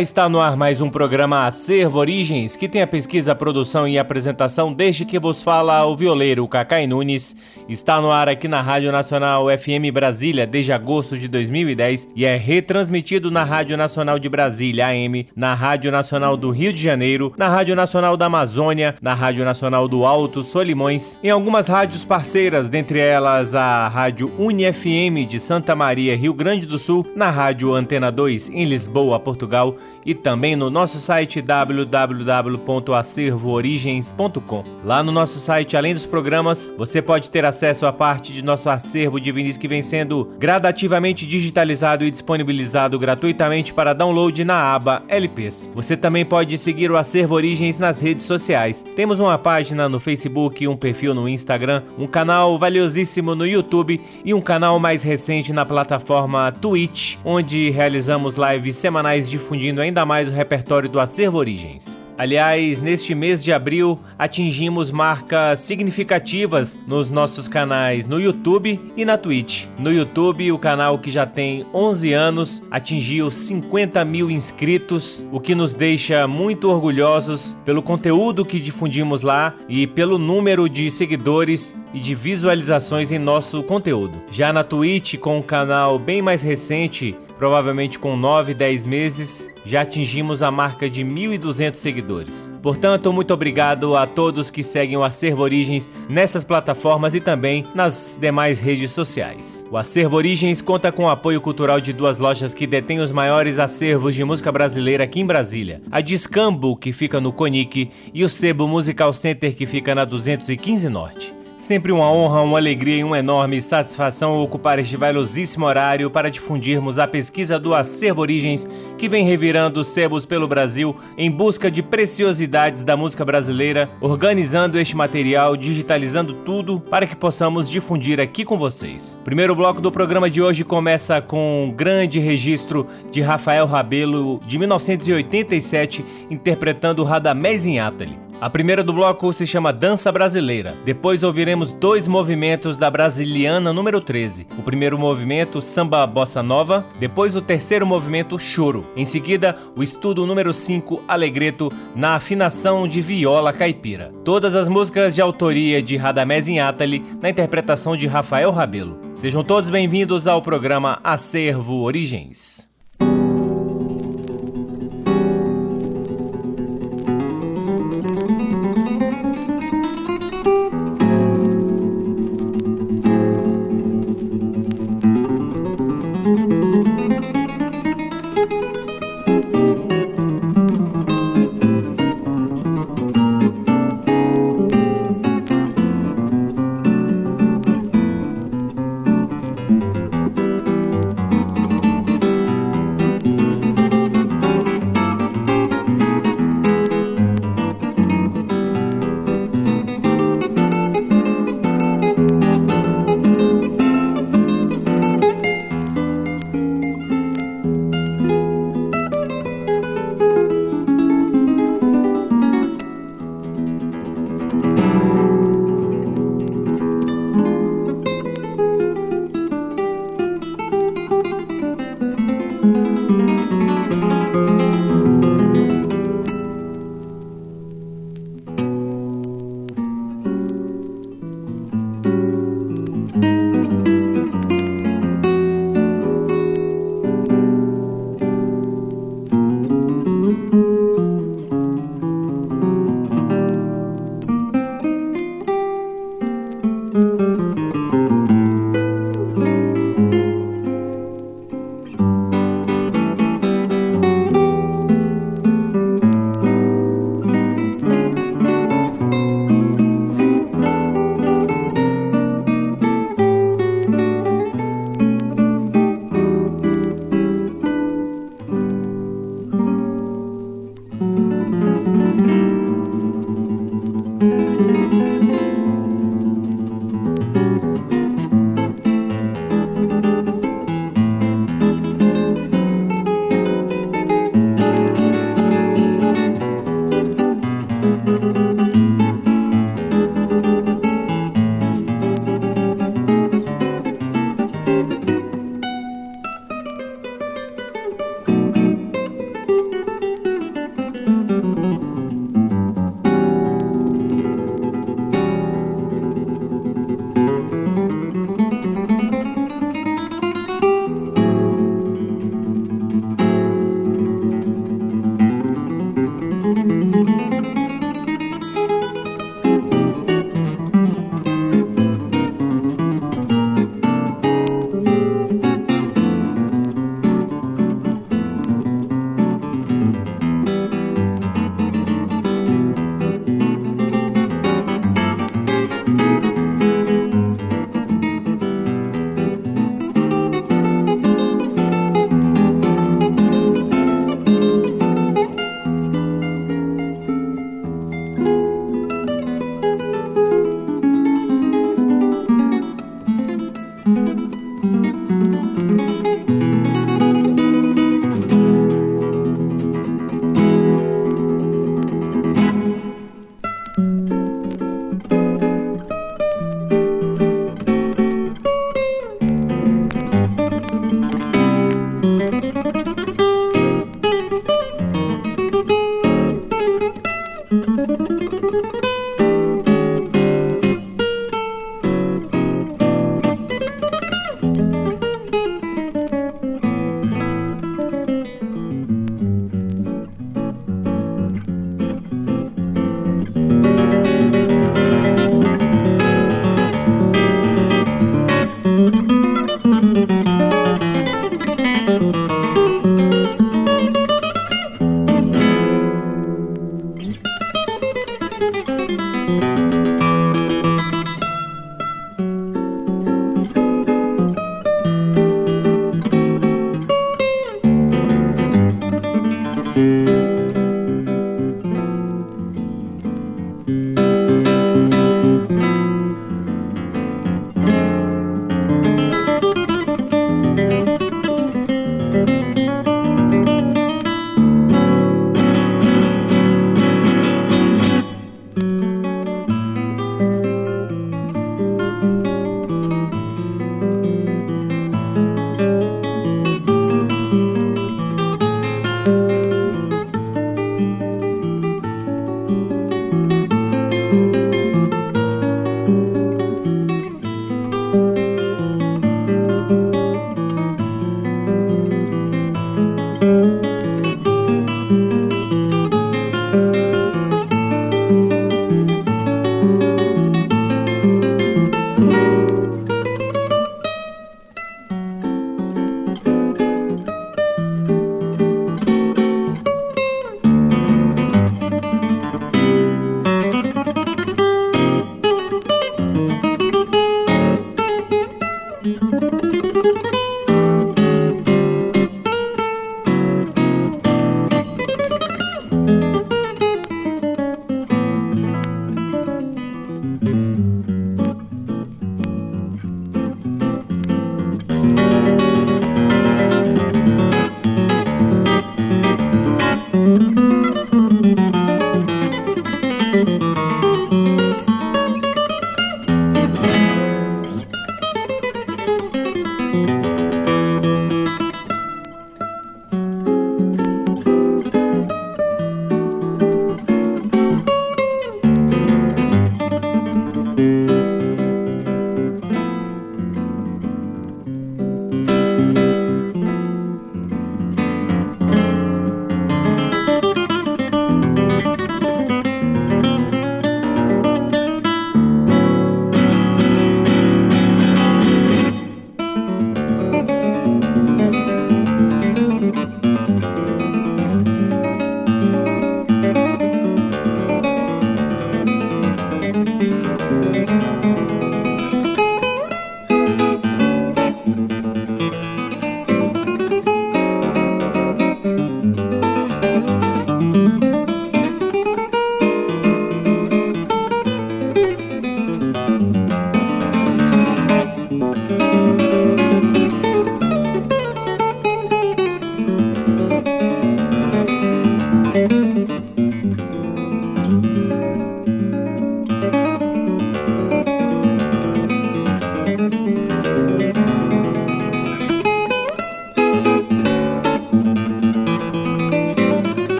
está no ar mais um programa Acervo Origens, que tem a pesquisa, produção e apresentação desde que vos fala o violeiro Cacai Nunes. Está no ar aqui na Rádio Nacional FM Brasília desde agosto de 2010 e é retransmitido na Rádio Nacional de Brasília AM, na Rádio Nacional do Rio de Janeiro, na Rádio Nacional da Amazônia, na Rádio Nacional do Alto Solimões, em algumas rádios parceiras, dentre elas a Rádio UniFM de Santa Maria, Rio Grande do Sul, na Rádio Antena 2 em Lisboa, Portugal e também no nosso site www.acervoorigens.com. Lá no nosso site, além dos programas, você pode ter acesso a parte de nosso acervo de vinis que vem sendo gradativamente digitalizado e disponibilizado gratuitamente para download na aba LPs. Você também pode seguir o Acervo Origens nas redes sociais. Temos uma página no Facebook, um perfil no Instagram, um canal valiosíssimo no YouTube e um canal mais recente na plataforma Twitch, onde realizamos lives semanais difundindo difundindo ainda mais o repertório do Acervo Origens. Aliás, neste mês de abril atingimos marcas significativas nos nossos canais no YouTube e na Twitch. No YouTube, o canal que já tem 11 anos atingiu 50 mil inscritos, o que nos deixa muito orgulhosos pelo conteúdo que difundimos lá e pelo número de seguidores e de visualizações em nosso conteúdo. Já na Twitch, com um canal bem mais recente, provavelmente com 9, 10 meses, já atingimos a marca de 1.200 seguidores. Portanto, muito obrigado a todos que seguem o Acervo Origens nessas plataformas e também nas demais redes sociais. O Acervo Origens conta com o apoio cultural de duas lojas que detêm os maiores acervos de música brasileira aqui em Brasília: a Discambo, que fica no Conic, e o Sebo Musical Center, que fica na 215 Norte. Sempre uma honra, uma alegria e uma enorme satisfação ocupar este valiosíssimo horário para difundirmos a pesquisa do Acervo Origens, que vem revirando sebos pelo Brasil em busca de preciosidades da música brasileira, organizando este material, digitalizando tudo para que possamos difundir aqui com vocês. Primeiro bloco do programa de hoje começa com um grande registro de Rafael Rabelo de 1987 interpretando Radamés em Atali. A primeira do bloco se chama Dança Brasileira. Depois ouviremos dois movimentos da Brasiliana número 13. O primeiro movimento, Samba Bossa Nova. Depois o terceiro movimento, Choro. Em seguida, o estudo número 5, Alegreto, na afinação de viola caipira. Todas as músicas de autoria de Radamés Inátali, na interpretação de Rafael Rabelo. Sejam todos bem-vindos ao programa Acervo Origens.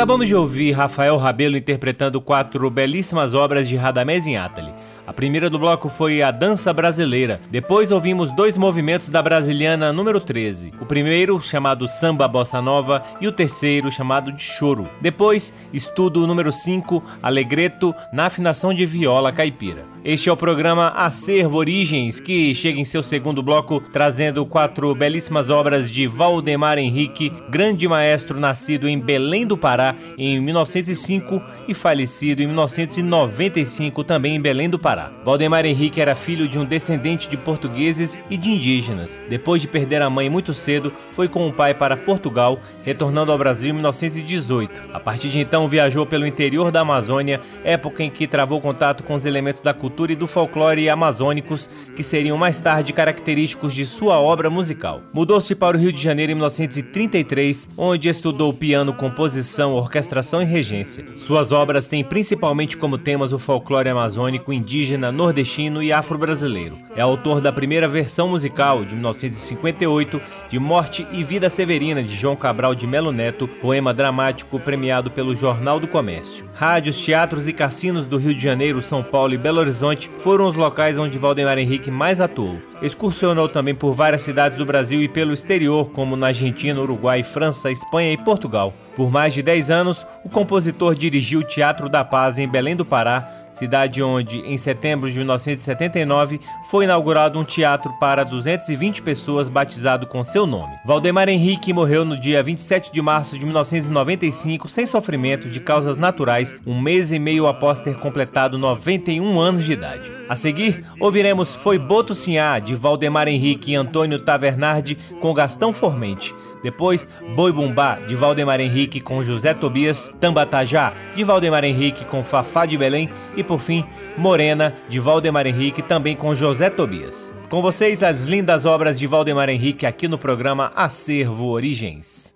Acabamos de ouvir Rafael Rabelo interpretando quatro belíssimas obras de Radamés Inátali. A primeira do bloco foi a Dança Brasileira. Depois ouvimos dois movimentos da brasiliana número 13. O primeiro, chamado Samba Bossa Nova, e o terceiro, chamado de Choro. Depois, estudo número 5, Alegreto, na afinação de viola caipira. Este é o programa Acervo Origens, que chega em seu segundo bloco trazendo quatro belíssimas obras de Valdemar Henrique, grande maestro nascido em Belém do Pará em 1905 e falecido em 1995 também em Belém do Pará. Valdemar Henrique era filho de um descendente de portugueses e de indígenas. Depois de perder a mãe muito cedo, foi com o pai para Portugal, retornando ao Brasil em 1918. A partir de então viajou pelo interior da Amazônia, época em que travou contato com os elementos da cultura cultura e do folclore amazônicos que seriam mais tarde característicos de sua obra musical. Mudou-se para o Rio de Janeiro em 1933, onde estudou piano, composição, orquestração e regência. Suas obras têm principalmente como temas o folclore amazônico, indígena, nordestino e afro-brasileiro. É autor da primeira versão musical, de 1958, de Morte e Vida Severina, de João Cabral de Melo Neto, poema dramático premiado pelo Jornal do Comércio. Rádios, teatros e cassinos do Rio de Janeiro, São Paulo e Belo Horizonte Horizonte foram os locais onde Valdemar Henrique mais atuou. Excursionou também por várias cidades do Brasil e pelo exterior, como na Argentina, Uruguai, França, Espanha e Portugal. Por mais de 10 anos, o compositor dirigiu o Teatro da Paz em Belém do Pará, cidade onde, em setembro de 1979, foi inaugurado um teatro para 220 pessoas batizado com seu nome. Valdemar Henrique morreu no dia 27 de março de 1995 sem sofrimento de causas naturais, um mês e meio após ter completado 91 anos de idade. A seguir, ouviremos Foi Boto Sinhá, de Valdemar Henrique e Antônio Tavernardi, com Gastão Formente. Depois, Boi Bumbá, de Valdemar Henrique com José Tobias, Tambatajá, de Valdemar Henrique com Fafá de Belém e, por fim, Morena, de Valdemar Henrique, também com José Tobias. Com vocês, as lindas obras de Valdemar Henrique aqui no programa Acervo Origens.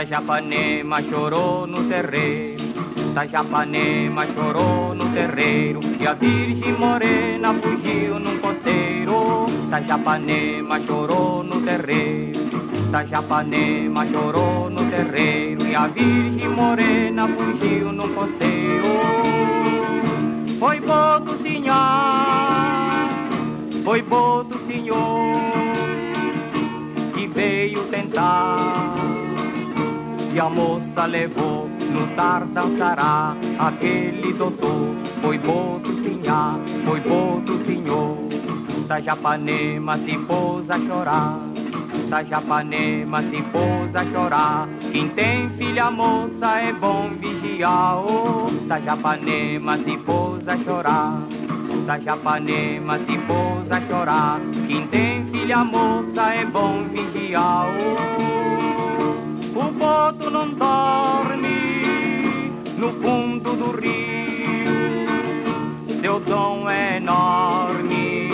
Tajapanema chorou no terreiro, Tajapanema chorou no terreiro, e a Virgem Morena fugiu num costeiro. Tajapanema chorou no terreiro, Tajapanema chorou no terreiro, e a Virgem Morena fugiu num costeiro. Foi bom do senhor, foi bom do senhor, que veio tentar a moça levou no tardançará aquele doutor. Foi boto sinhá, foi boto senhor. Da Japanema se pôs a chorar. Da Japanema se pôs a chorar. Quem tem filha moça é bom vigiar. Oh, da Japanema se pôs a chorar. Da Japanema se pôs a chorar. Quem tem filha moça é bom vigiar. Oh, o boto não dorme no fundo do rio. Seu dom é enorme.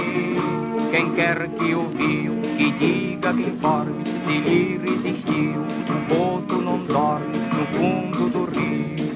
Quem quer que o viu, que diga que informe se lhe resistiu. O boto não dorme no fundo do rio.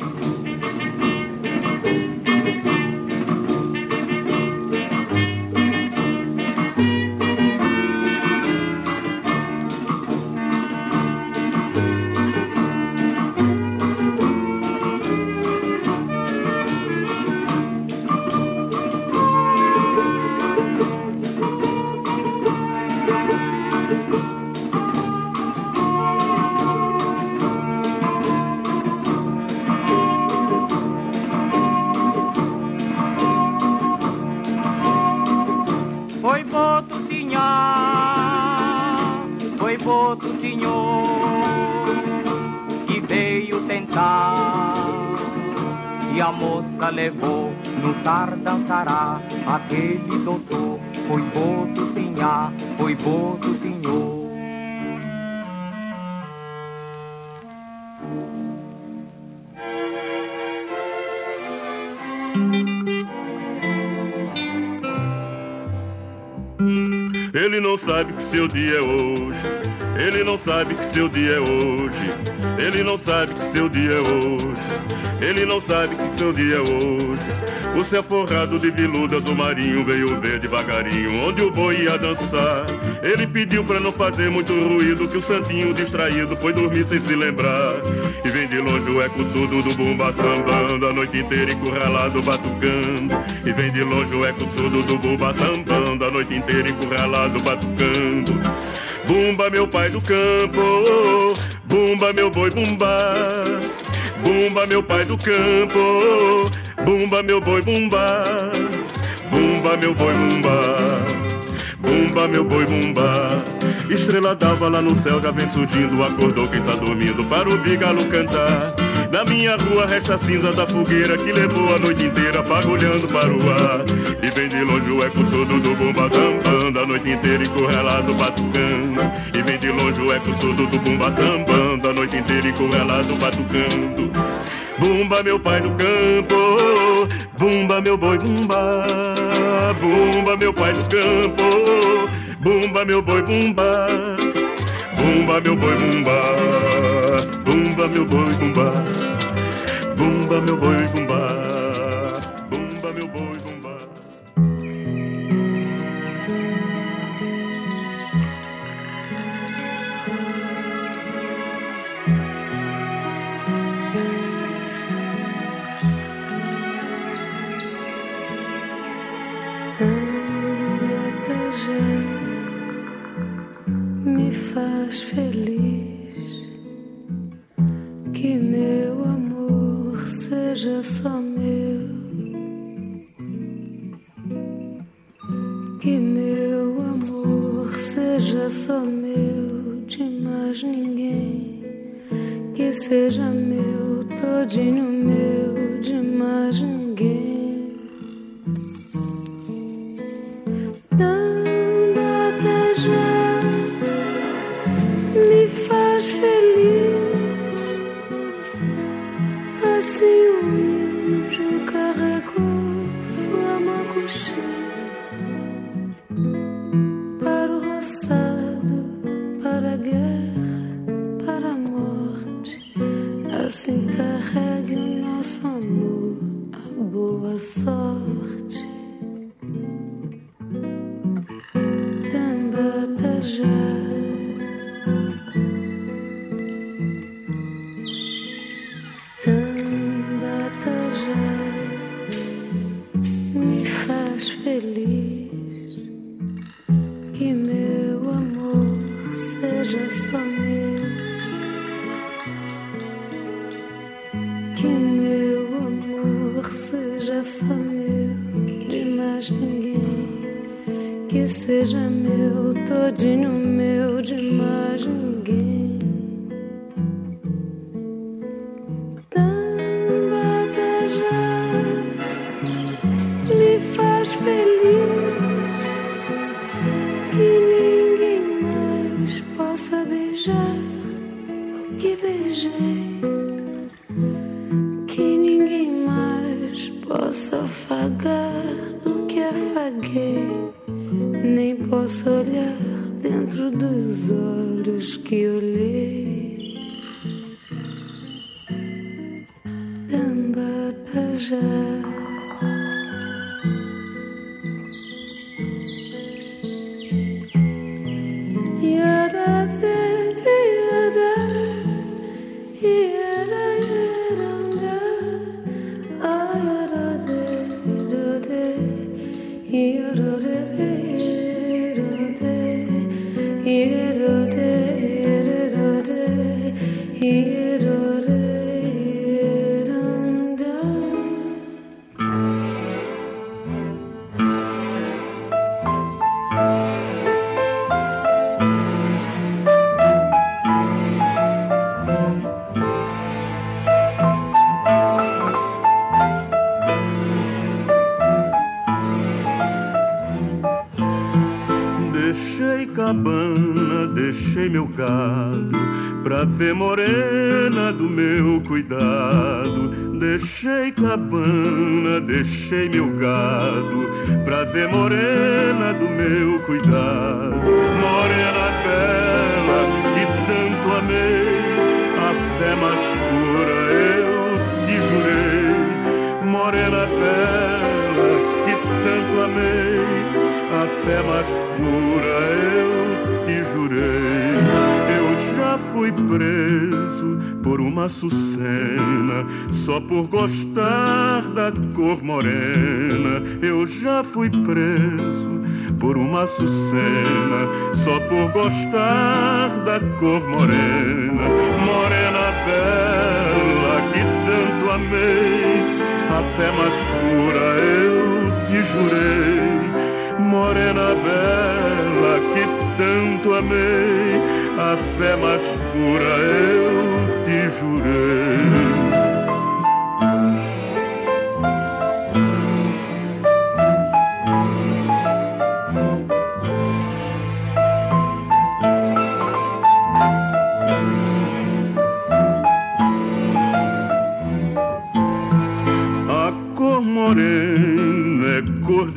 Levou no tardançará aquele doutor. Foi boto sinhá, foi boto senhor. Ele não sabe que seu dia é hoje. Ele não sabe que seu dia é hoje. Ele não sabe que seu dia é hoje. Ele não sabe que seu dia é hoje. O céu forrado de viludas, o marinho veio ver devagarinho onde o boi ia dançar. Ele pediu pra não fazer muito ruído, que o santinho distraído foi dormir sem se lembrar. E vem de longe o eco surdo do bumba sambando, a noite inteira encurralado batucando. E vem de longe o eco surdo do bumba sambando, a noite inteira encurralado batucando. Bumba, meu pai do campo, bumba, meu boi, bumba. Bumba, meu pai do campo, bumba, meu boi, bumba. Bumba, meu boi, bumba. Bumba, meu boi, bumba. Estrela d'alva lá no céu já vem surgindo. Acordou quem tá dormindo para ouvir galo cantar. Na minha rua resta a cinza da fogueira que levou a noite inteira fagulhando para o ar. E vem de longe o eco surdo do bumba zambando, a noite inteira encurralado batucando. Eco surdo do bumba zambando, a noite inteira encurralado batucando. Bumba, meu pai no campo, bumba, meu boi, bumba. Bumba, meu pai no campo, bumba, meu boi, bumba. Bumba, meu boi, bumba. Bumba, meu boi, bumba. Bumba, meu boi. Bumba, cabana deixei meu gado pra ver morena do meu cuidado. Deixei cabana, deixei meu gado pra ver morena do meu cuidado. Morena bela que tanto amei, a fé mais pura eu te jurei. Morena bela que tanto amei mais pura eu te jurei. Eu já fui preso por uma sucena, só por gostar da cor morena. Eu já fui preso por uma sucena, só por gostar da cor morena. Morena bela que tanto amei, a fé mais pura eu te jurei. Morena bela que tanto amei, a fé mais pura eu te jurei.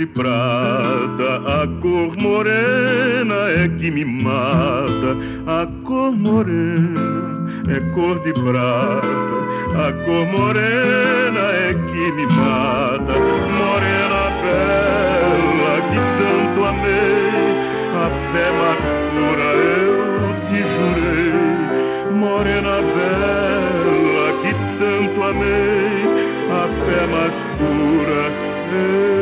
De prata, a cor morena é que me mata. A cor morena é cor de prata, a cor morena é que me mata. Morena bela que tanto amei, a fé mais pura eu te jurei. Morena bela que tanto amei, a fé mais pura eu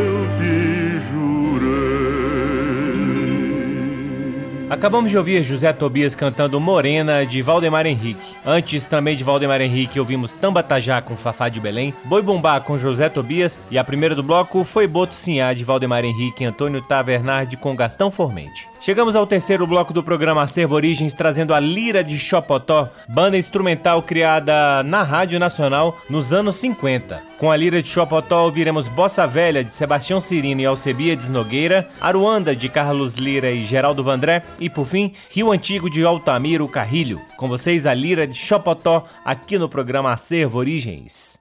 Acabamos de ouvir José Tobias cantando Morena de Valdemar Henrique. Antes também de Valdemar Henrique ouvimos Tambatajá com Fafá de Belém, Boi Bumbá com José Tobias e a primeira do bloco foi Boto Sinhá de Valdemar Henrique e Antônio Tavernard com Gastão Formente. Chegamos ao terceiro bloco do programa Acervo Origens, trazendo a Lira de Chopotó, banda instrumental criada na Rádio Nacional nos anos 50. Com a Lira de Chopotó ouviremos Bossa Velha de Sebastião Cirino e Alcebiades Nogueira, Aruanda de Carlos Lira e Geraldo Vandré e, por fim, Rio Antigo de Altamiro Carrilho. Com vocês a Lira de Chopotó aqui no programa Acervo Origens.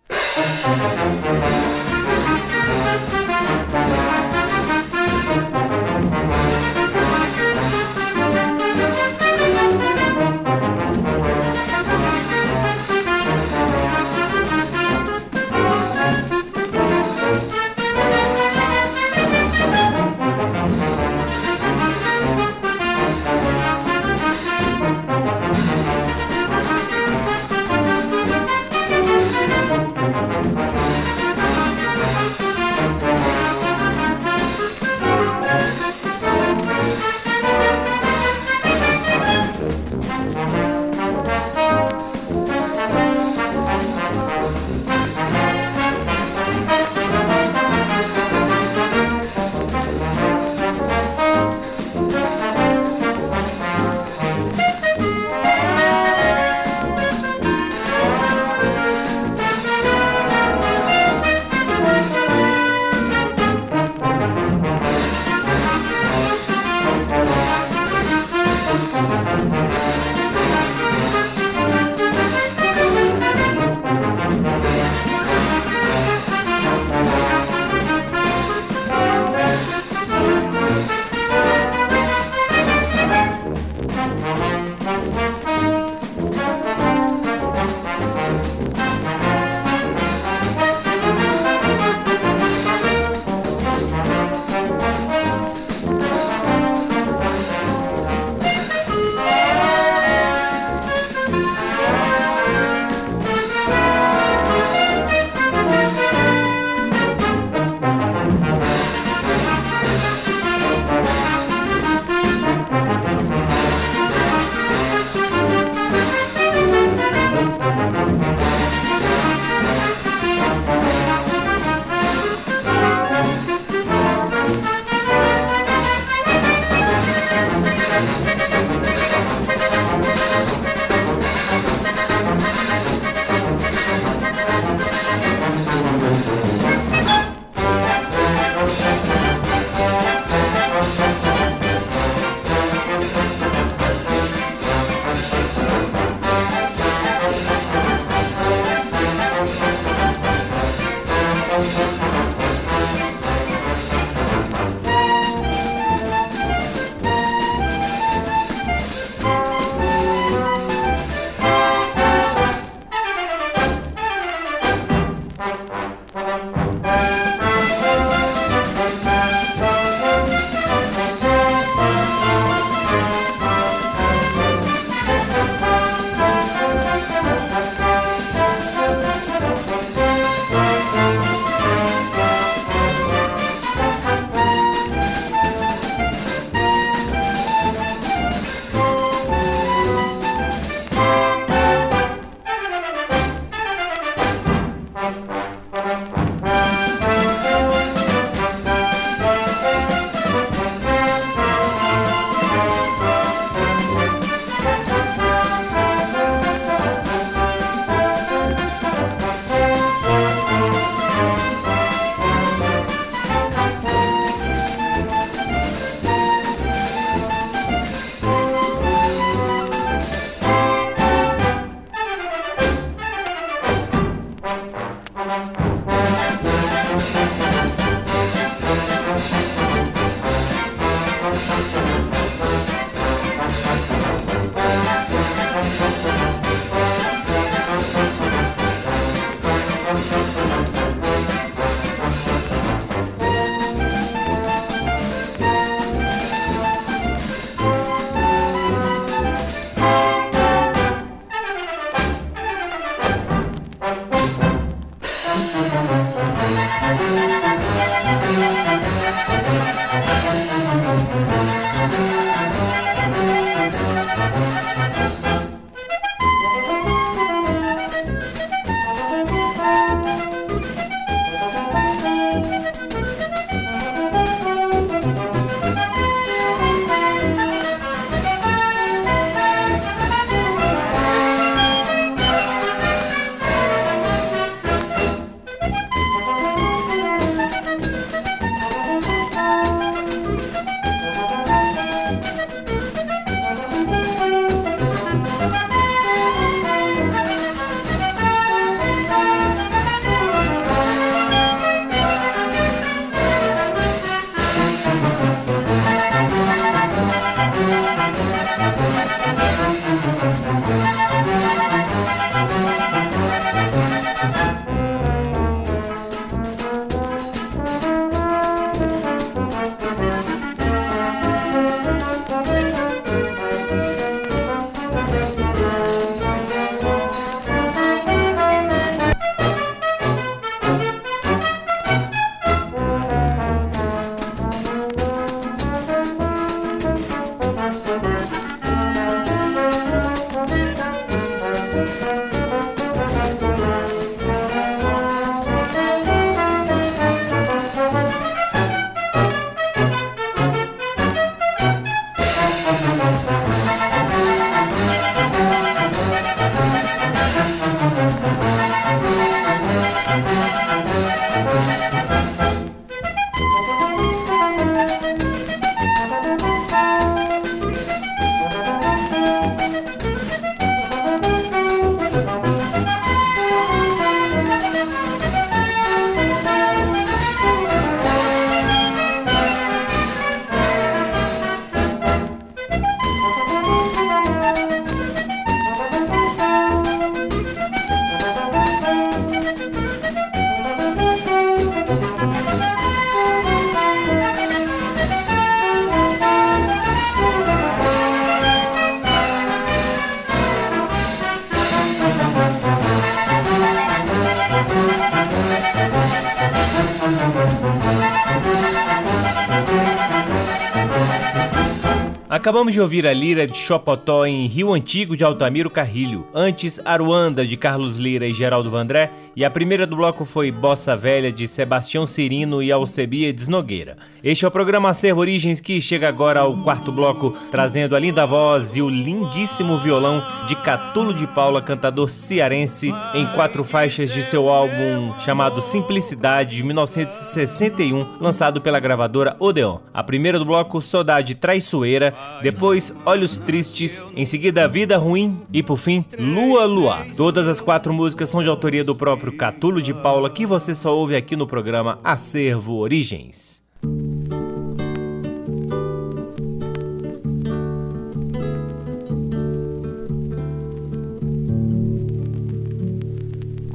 Acabamos de ouvir a Lira de Chopotó em Rio Antigo de Altamiro Carrilho, antes Aruanda de Carlos Lira e Geraldo Vandré, e a primeira do bloco foi Bossa Velha de Sebastião Cirino e Alcebiades Nogueira. Este é o programa Acervo Origens que chega agora ao quarto bloco, trazendo a linda voz e o lindíssimo violão de Catulo de Paula, cantador cearense, em quatro faixas de seu álbum chamado Simplicidade de 1961, lançado pela gravadora Odeon. A primeira do bloco, Saudade Traiçoeira, depois Olhos Tristes, em seguida Vida Ruim e por fim Lua Luar. Todas as quatro músicas são de autoria do próprio Catulo de Paula, que você só ouve aqui no programa Acervo Origens.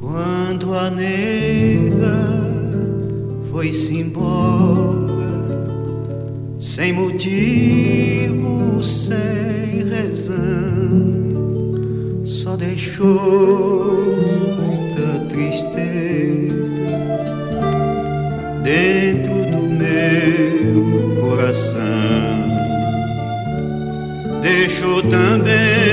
Quando a nega foi-se embora sem motivo, sem razão, só deixou muita tristeza dentro do meu coração. Deixou também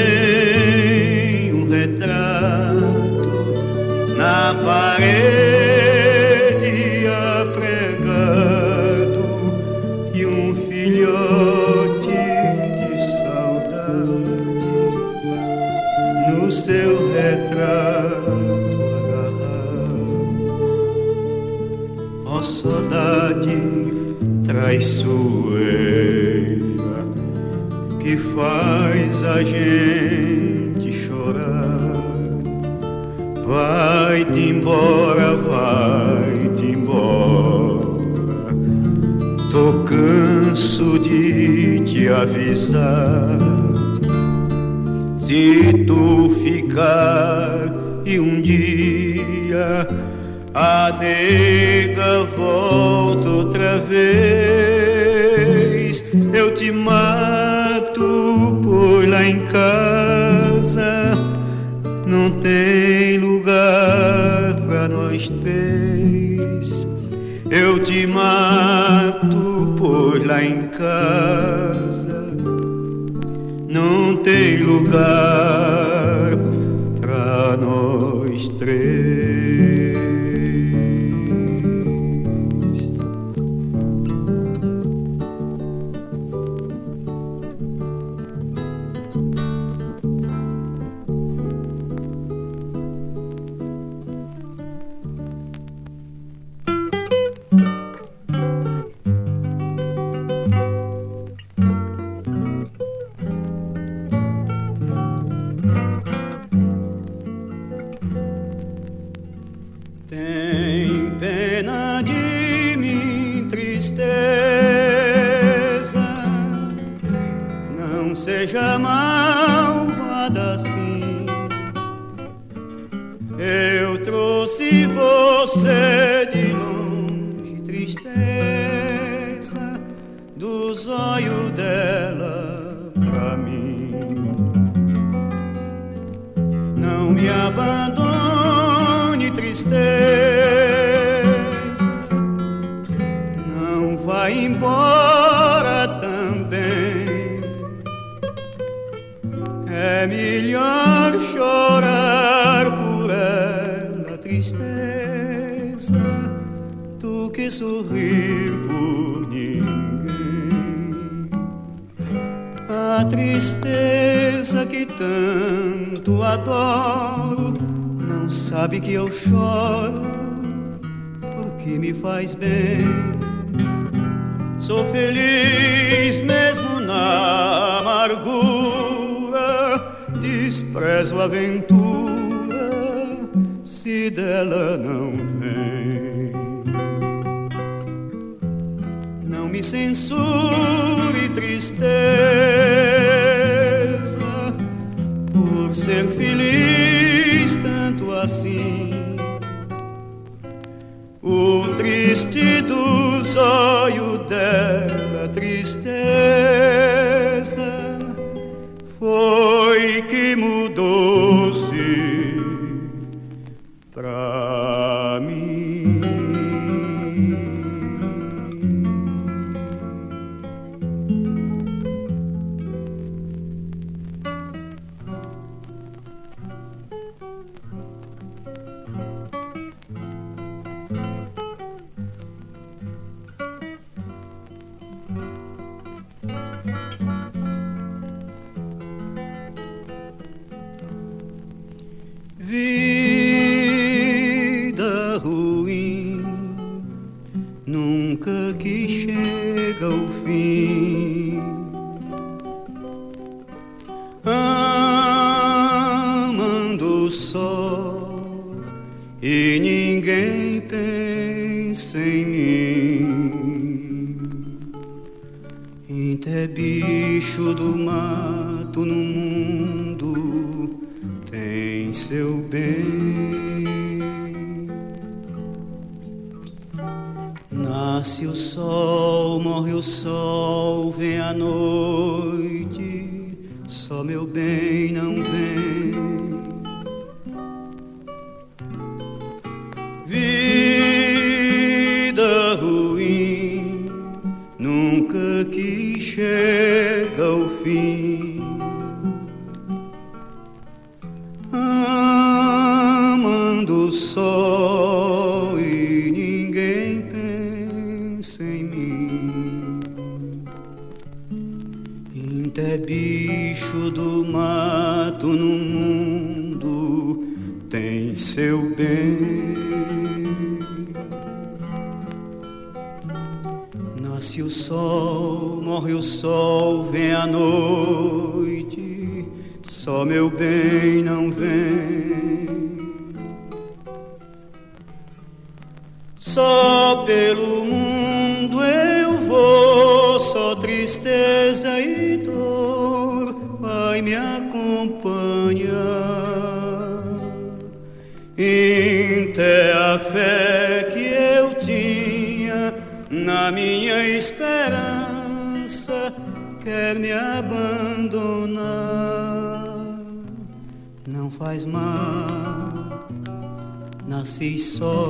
avisar se tu ficar e um dia a nega volta outra vez, eu te mato, pois lá em casa não tem lugar para nós três. Eu te mato. that triste dos olhos dela, tristeza. É bicho do mato no mundo, tem seu bem. Nasce o sol, morre o sol, vem a noite, só meu nasci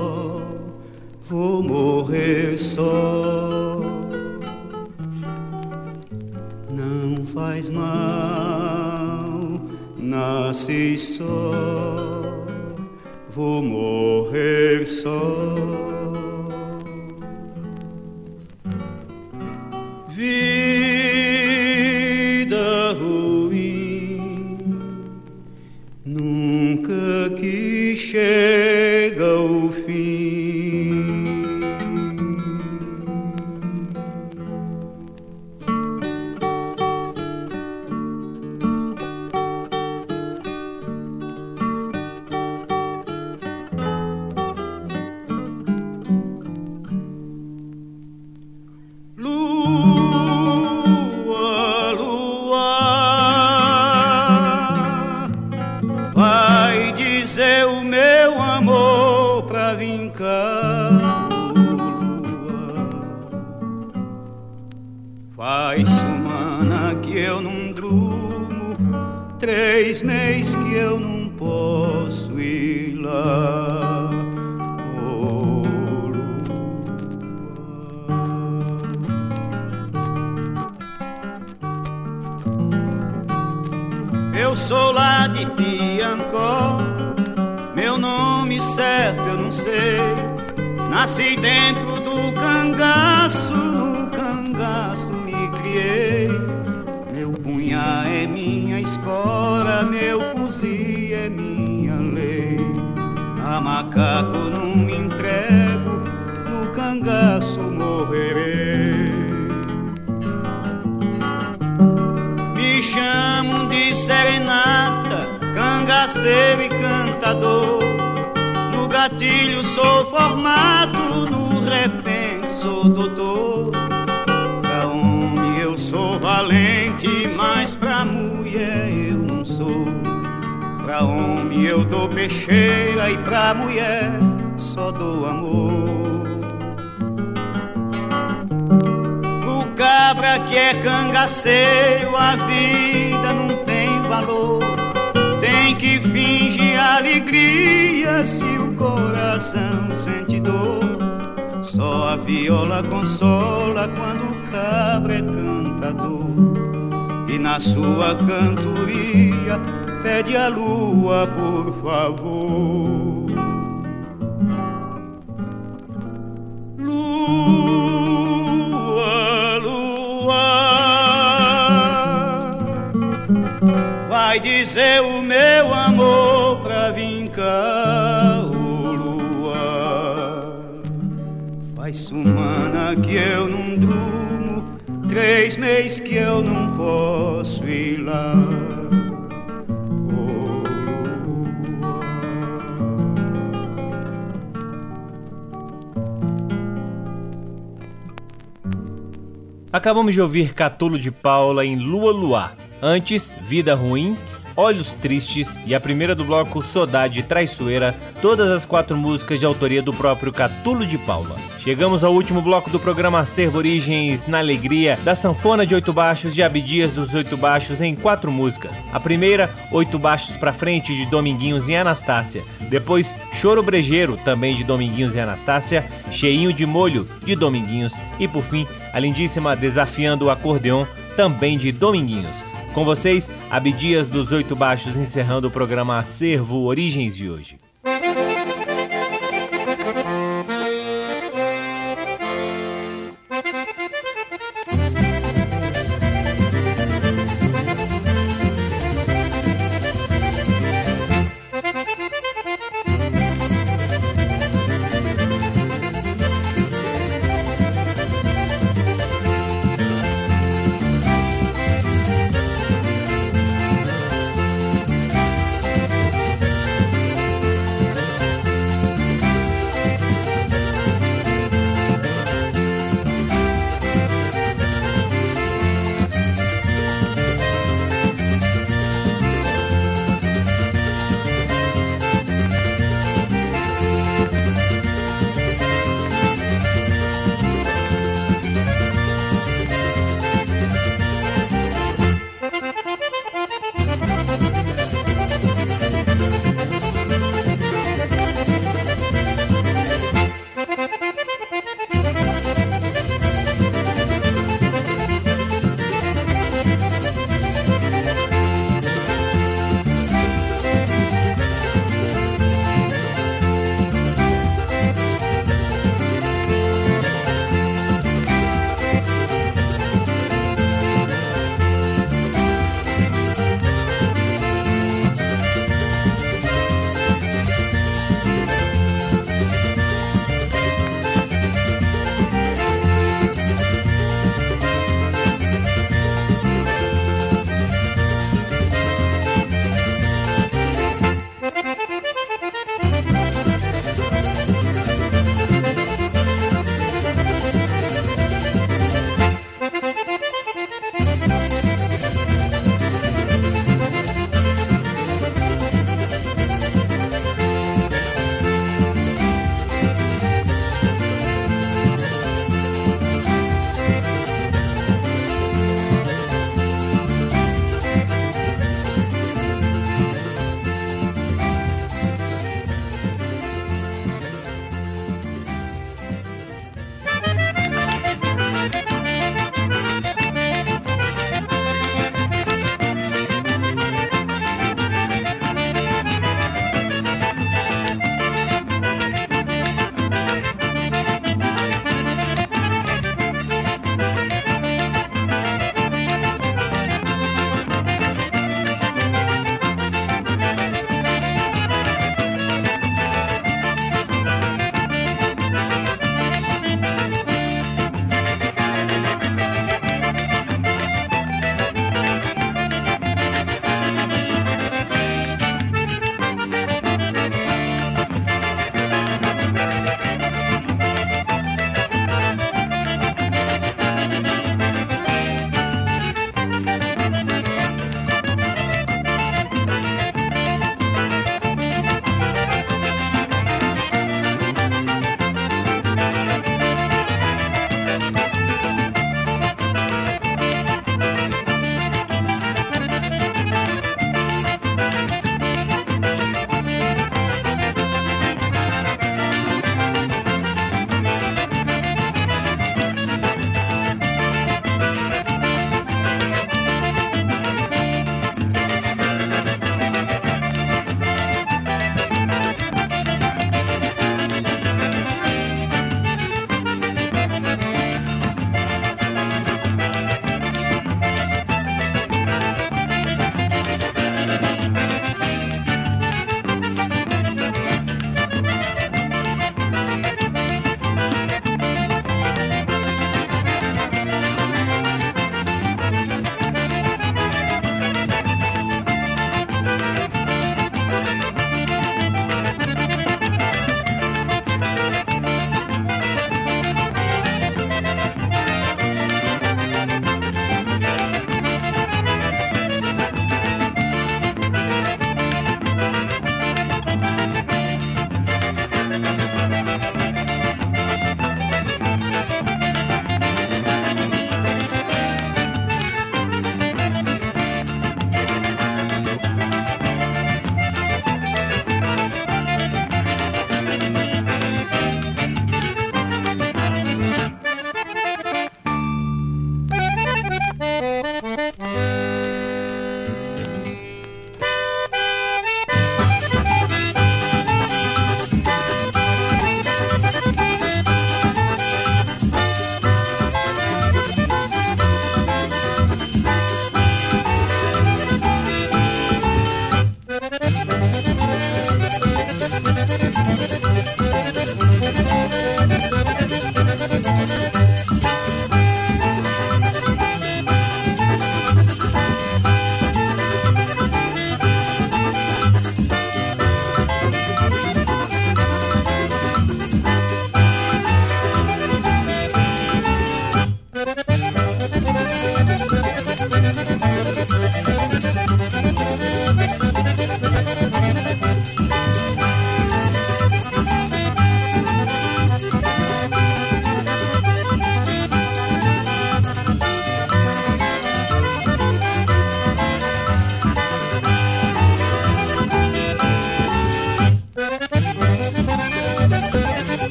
três meses que eu não posso ir lá. Eu sou lá de Piancó, meu nome certo eu não sei. Nasci dentro Macaco não me entrego, no cangaço morrerei. Me chamam de serenata, cangaceiro e cantador. No gatilho sou formado, no repente sou doutor. Peixeira e pra mulher só dou amor. O cabra que é cangaceiro, a vida não tem valor. Tem que fingir alegria se o coração sente dor. Só a viola consola quando o cabra é cantador. E na sua cantoria pede a lua, por favor. Lua, lua, vai dizer o meu amor pra vincar, oh, lua. Faz semana que eu não durmo, três meses que eu não posso ir lá. Acabamos de ouvir Catulo de Paula em Lua Luar. Antes, Vida Ruim, Olhos Tristes e a primeira do bloco Sodade Traiçoeira, todas as quatro músicas de autoria do próprio Catulo de Paula. Chegamos ao último bloco do programa Acervo Origens na Alegria, da Sanfona de Oito Baixos de Abdias dos Oito Baixos em quatro músicas. A primeira, Oito Baixos pra Frente de Dominguinhos e Anastácia. Depois, Choro Brejeiro, também de Dominguinhos e Anastácia. Cheinho de Molho, de Dominguinhos. E por fim, a lindíssima Desafiando o Acordeon, também de Dominguinhos. Com vocês, Abdias dos Oito Baixos encerrando o programa Acervo Origens de hoje.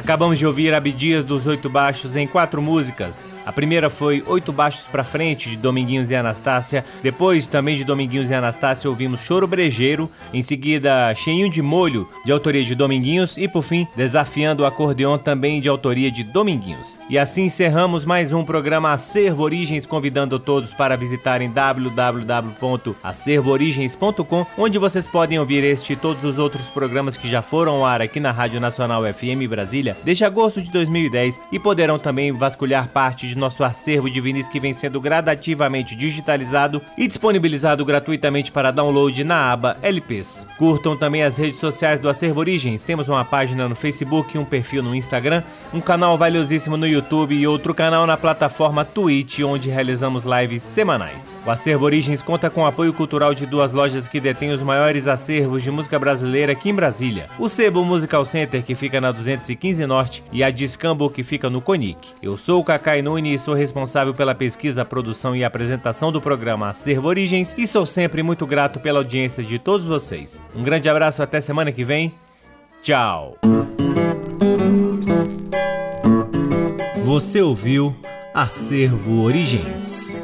Acabamos de ouvir Abdias dos Oito Baixos em quatro músicas. A primeira foi Oito Baixos pra Frente, de Dominguinhos e Anastácia. Depois, também de Dominguinhos e Anastácia, ouvimos Choro Brejeiro. Em seguida, Cheinho de Molho, de autoria de Dominguinhos. E por fim, Desafiando o Acordeon, também de autoria de Dominguinhos. E assim encerramos mais um programa Acervo Origens, convidando todos para visitarem www.acervoorigens.com, onde vocês podem ouvir este e todos os outros programas que já foram ao ar aqui na Rádio Nacional FM Brasília desde agosto de 2010 e poderão também vasculhar parte de nosso acervo de vinis que vem sendo gradativamente digitalizado e disponibilizado gratuitamente para download na aba LPs. Curtam também as redes sociais do Acervo Origens. Temos uma página no Facebook, um perfil no Instagram, um canal valiosíssimo no YouTube e outro canal na plataforma Twitch, onde realizamos lives semanais. O Acervo Origens conta com apoio cultural de duas lojas que detêm os maiores acervos de música brasileira aqui em Brasília. O Sebo Musical Center, que fica na 215 Norte, e a Discambo, que fica no Conic. Eu sou o Cacai Nunes sou responsável pela pesquisa, produção e apresentação do programa Acervo Origens e sou sempre muito grato pela audiência de todos vocês. Um grande abraço até semana que vem. Tchau. Você ouviu Acervo Origens.